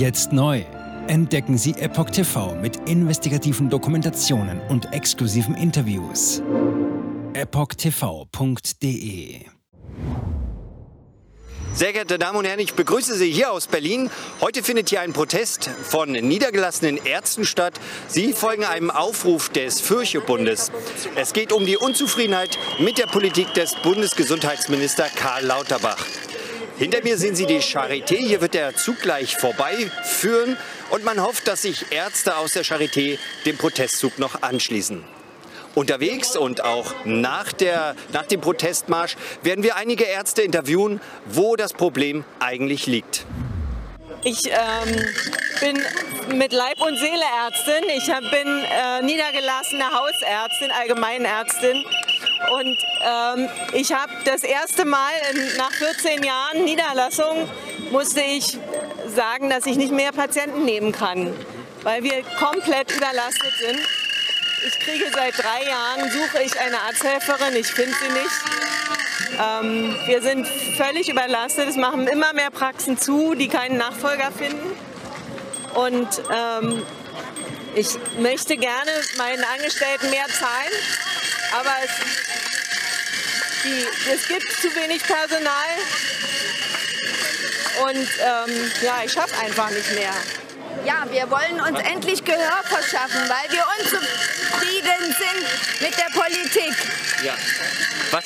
Jetzt neu. Entdecken Sie Epoch TV mit investigativen Dokumentationen und exklusiven Interviews. EpochTV.de sehr geehrte Damen und Herren, ich begrüße Sie hier aus Berlin. Heute findet hier ein Protest von niedergelassenen Ärzten statt. Sie folgen einem Aufruf des Fürchebundes. Es geht um die Unzufriedenheit mit der Politik des Bundesgesundheitsministers Karl Lauterbach. Hinter mir sehen Sie die Charité. Hier wird der Zug gleich vorbeiführen. Und man hofft, dass sich Ärzte aus der Charité dem Protestzug noch anschließen. Unterwegs und auch nach, der, nach dem Protestmarsch werden wir einige Ärzte interviewen, wo das Problem eigentlich liegt. Ich ähm, bin mit Leib und Seele Ärztin. Ich bin äh, niedergelassene Hausärztin, Allgemeinärztin. Und ähm, ich habe das erste Mal in, nach 14 Jahren Niederlassung musste ich sagen, dass ich nicht mehr Patienten nehmen kann, weil wir komplett überlastet sind. Ich kriege seit drei Jahren, suche ich eine Arzthelferin, ich finde sie nicht. Ähm, wir sind völlig überlastet, es machen immer mehr Praxen zu, die keinen Nachfolger finden. Und ähm, ich möchte gerne meinen Angestellten mehr zahlen, aber es, die, es gibt zu wenig Personal und ähm, ja, ich schaffe einfach nicht mehr. Ja, wir wollen uns endlich Gehör verschaffen, weil wir unzufrieden sind mit der Politik. Ja.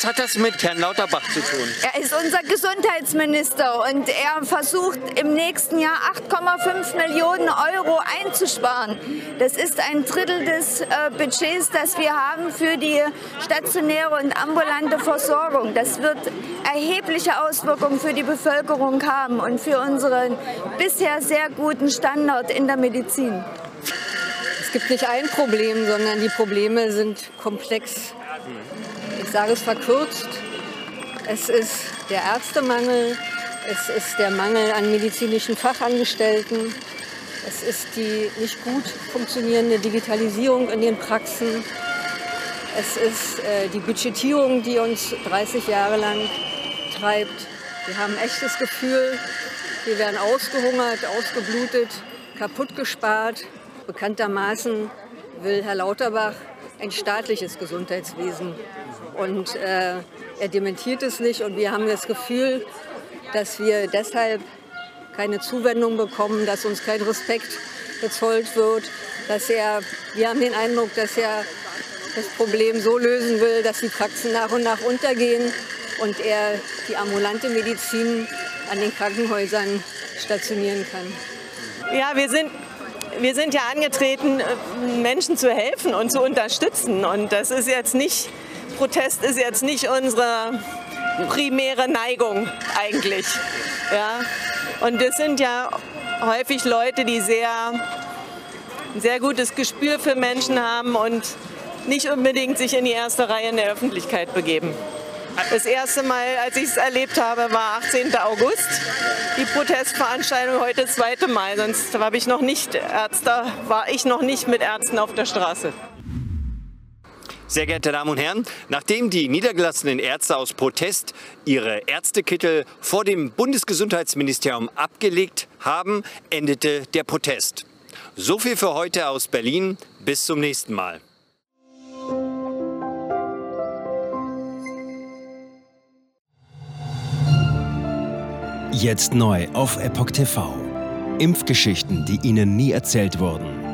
Was hat das mit Herrn Lauterbach zu tun? Er ist unser Gesundheitsminister und er versucht im nächsten Jahr 8,5 Millionen Euro einzusparen. Das ist ein Drittel des äh, Budgets, das wir haben für die stationäre und ambulante Versorgung. Das wird erhebliche Auswirkungen für die Bevölkerung haben und für unseren bisher sehr guten Standard in der Medizin. Es gibt nicht ein Problem, sondern die Probleme sind komplex sage es verkürzt, es ist der Ärztemangel, es ist der Mangel an medizinischen Fachangestellten, es ist die nicht gut funktionierende Digitalisierung in den Praxen, es ist äh, die Budgetierung, die uns 30 Jahre lang treibt. Wir haben ein echtes Gefühl, wir werden ausgehungert, ausgeblutet, kaputt gespart. Bekanntermaßen will Herr Lauterbach ein staatliches Gesundheitswesen und äh, er dementiert es nicht und wir haben das Gefühl, dass wir deshalb keine Zuwendung bekommen, dass uns kein Respekt gezollt wird, dass er, wir haben den Eindruck, dass er das Problem so lösen will, dass die Praxen nach und nach untergehen und er die ambulante Medizin an den Krankenhäusern stationieren kann. Ja, wir sind wir sind ja angetreten, Menschen zu helfen und zu unterstützen. Und das ist jetzt nicht Protest ist jetzt nicht unsere primäre Neigung eigentlich. Ja? Und das sind ja häufig Leute, die sehr, ein sehr gutes Gespür für Menschen haben und nicht unbedingt sich in die erste Reihe in der Öffentlichkeit begeben. Das erste Mal, als ich es erlebt habe, war 18. August. Die Protestveranstaltung heute das zweite Mal. Sonst habe ich noch nicht Ärzte, war ich noch nicht mit Ärzten auf der Straße. Sehr geehrte Damen und Herren, nachdem die niedergelassenen Ärzte aus Protest ihre Ärztekittel vor dem Bundesgesundheitsministerium abgelegt haben, endete der Protest. So viel für heute aus Berlin. Bis zum nächsten Mal. Jetzt neu auf Epoch TV. Impfgeschichten, die Ihnen nie erzählt wurden.